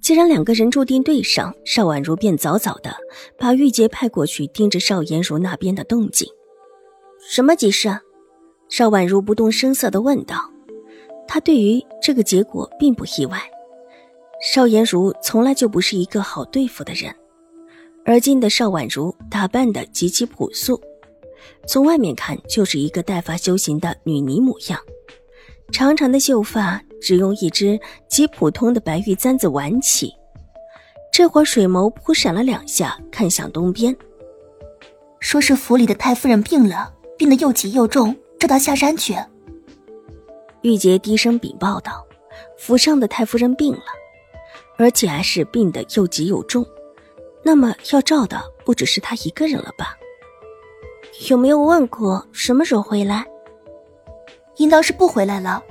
既然两个人注定对上，邵婉如便早早的把玉洁派过去盯着邵颜如那边的动静。什么急事？啊邵婉如不动声色的问道。她对于这个结果并不意外。邵颜如从来就不是一个好对付的人，而今的邵婉如打扮的极其朴素，从外面看就是一个带发修行的女尼模样，长长的秀发。只用一只极普通的白玉簪子挽起，这会儿水眸扑闪了两下，看向东边，说是府里的太夫人病了，病得又急又重，叫她下山去。玉洁低声禀报道：“府上的太夫人病了，而且还是病得又急又重，那么要照的不只是她一个人了吧？有没有问过什么时候回来？应当是不回来了。”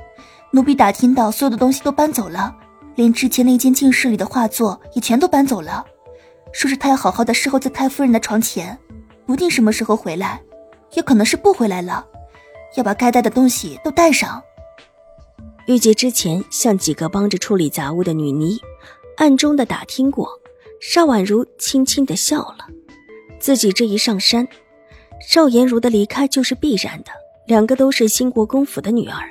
奴婢打听到，所有的东西都搬走了，连之前那间静室里的画作也全都搬走了。说是他要好好的侍候在太夫人的床前，不定什么时候回来，也可能是不回来了，要把该带的东西都带上。玉洁之前向几个帮着处理杂物的女尼暗中的打听过，邵婉如轻轻的笑了。自己这一上山，邵颜如的离开就是必然的。两个都是兴国公府的女儿。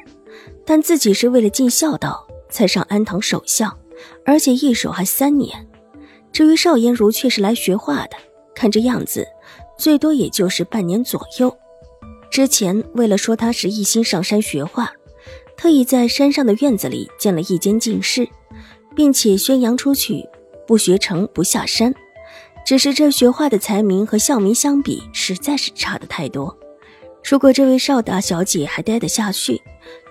但自己是为了尽孝道才上安堂守孝，而且一守还三年。至于邵颜如，却是来学画的，看这样子，最多也就是半年左右。之前为了说他是一心上山学画，特意在山上的院子里建了一间静室，并且宣扬出去：不学成不下山。只是这学画的才名和校名相比，实在是差的太多。如果这位邵大小姐还待得下去，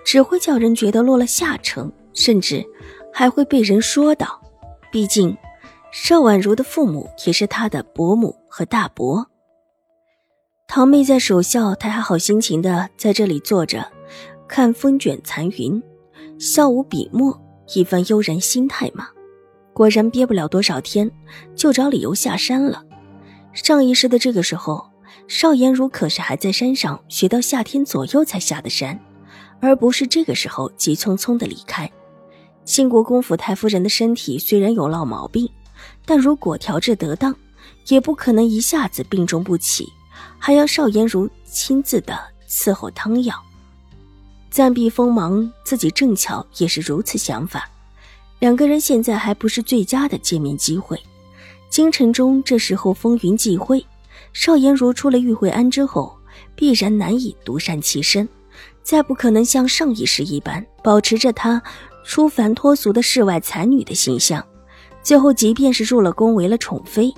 只会叫人觉得落了下乘，甚至还会被人说道。毕竟，邵婉如的父母也是他的伯母和大伯。堂妹在守孝，她还好心情的在这里坐着，看风卷残云，笑无笔墨，一番悠然心态嘛。果然憋不了多少天，就找理由下山了。上一世的这个时候，邵颜如可是还在山上学到夏天左右才下的山。而不是这个时候急匆匆的离开。兴国公府太夫人的身体虽然有老毛病，但如果调治得当，也不可能一下子病重不起，还要邵颜如亲自的伺候汤药。暂避锋芒，自己正巧也是如此想法。两个人现在还不是最佳的见面机会。京城中这时候风云际会，邵颜如出了玉慧庵之后，必然难以独善其身。再不可能像上一世一般保持着她出凡脱俗的世外才女的形象，最后即便是入了宫为了宠妃，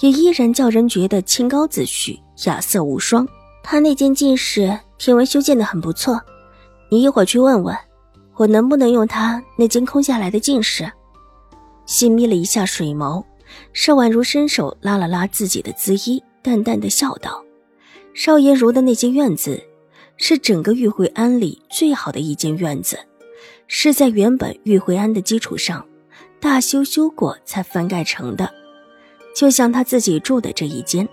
也依然叫人觉得清高自许、雅色无双。她那间进室听闻修建的很不错，你一会儿去问问，我能不能用她那间空下来的进室？细眯了一下水眸，邵婉如伸手拉了拉自己的姿衣，淡淡的笑道：“邵颜如的那间院子。”是整个玉慧庵里最好的一间院子，是在原本玉慧庵的基础上大修修过才翻盖成的。就像他自己住的这一间，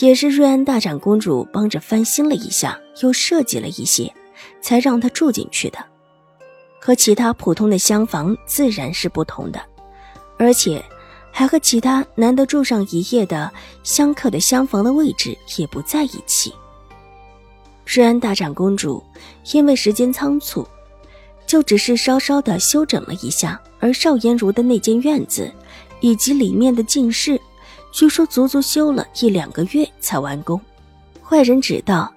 也是瑞安大长公主帮着翻新了一下，又设计了一些，才让他住进去的。和其他普通的厢房自然是不同的，而且还和其他难得住上一夜的香客的厢房的位置也不在一起。瑞安大长公主因为时间仓促，就只是稍稍的修整了一下，而邵颜如的那间院子以及里面的静室，据说足足修了一两个月才完工。坏人知道，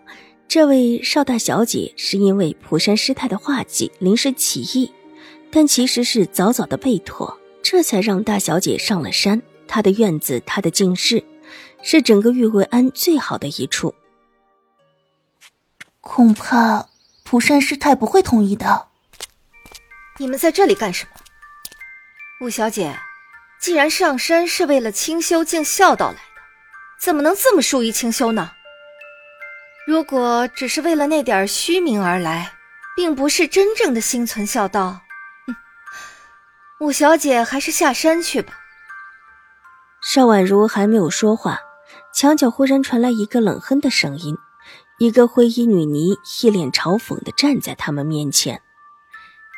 这位邵大小姐是因为蒲山师太的画技临时起意，但其实是早早的备妥，这才让大小姐上了山。她的院子，她的静室，是整个玉慧庵最好的一处。恐怕蒲山师太不会同意的。你们在这里干什么？吴小姐，既然上山是为了清修尽孝道来的，怎么能这么疏于清修呢？如果只是为了那点虚名而来，并不是真正的心存孝道，哼，五小姐还是下山去吧。邵婉如还没有说话，墙角忽然传来一个冷哼的声音，一个灰衣女尼一脸嘲讽的站在他们面前。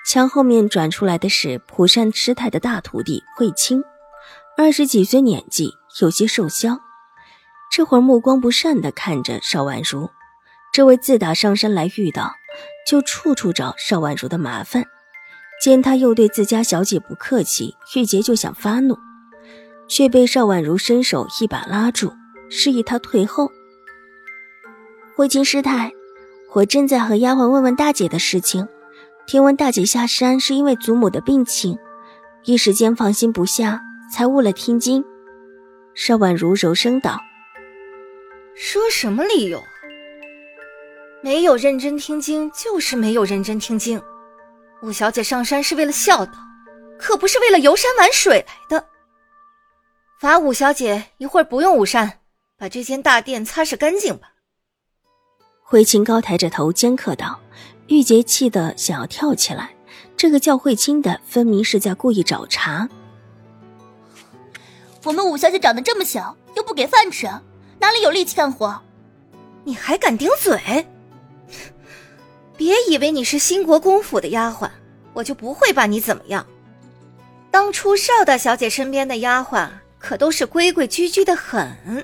墙后面转出来的是蒲山师太的大徒弟慧清，二十几岁年纪，有些瘦削。这会儿目光不善的看着邵婉如，这位自打上山来遇到，就处处找邵婉如的麻烦。见他又对自家小姐不客气，玉洁就想发怒，却被邵婉如伸手一把拉住，示意他退后。慧清师太，我正在和丫鬟问问大姐的事情。听闻大姐下山是因为祖母的病情，一时间放心不下，才误了听经。邵婉如柔声道：“说什么理由？没有认真听经，就是没有认真听经。五小姐上山是为了孝道，可不是为了游山玩水来的。罚五小姐一会儿不用午膳，把这间大殿擦拭干净吧。”慧清高抬着头，尖刻道。玉洁气得想要跳起来，这个叫慧清的分明是在故意找茬。我们五小姐长得这么小，又不给饭吃，哪里有力气干活？你还敢顶嘴？别以为你是兴国公府的丫鬟，我就不会把你怎么样。当初邵大小姐身边的丫鬟可都是规规矩矩的很，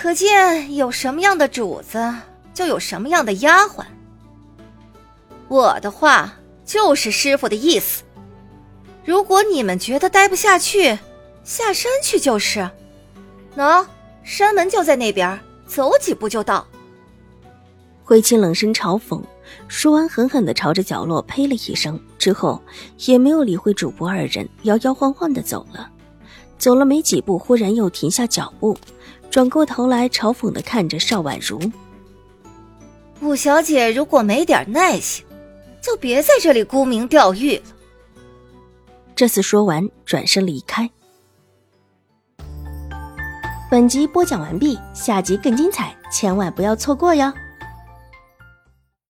可见有什么样的主子，就有什么样的丫鬟。我的话就是师傅的意思。如果你们觉得待不下去，下山去就是。喏，山门就在那边，走几步就到。慧清冷声嘲讽，说完狠狠的朝着角落呸了一声，之后也没有理会主仆二人，摇摇晃晃的走了。走了没几步，忽然又停下脚步，转过头来嘲讽的看着邵婉如：“五小姐，如果没点耐性。”就别在这里沽名钓誉了。这次说完，转身离开。本集播讲完毕，下集更精彩，千万不要错过哟。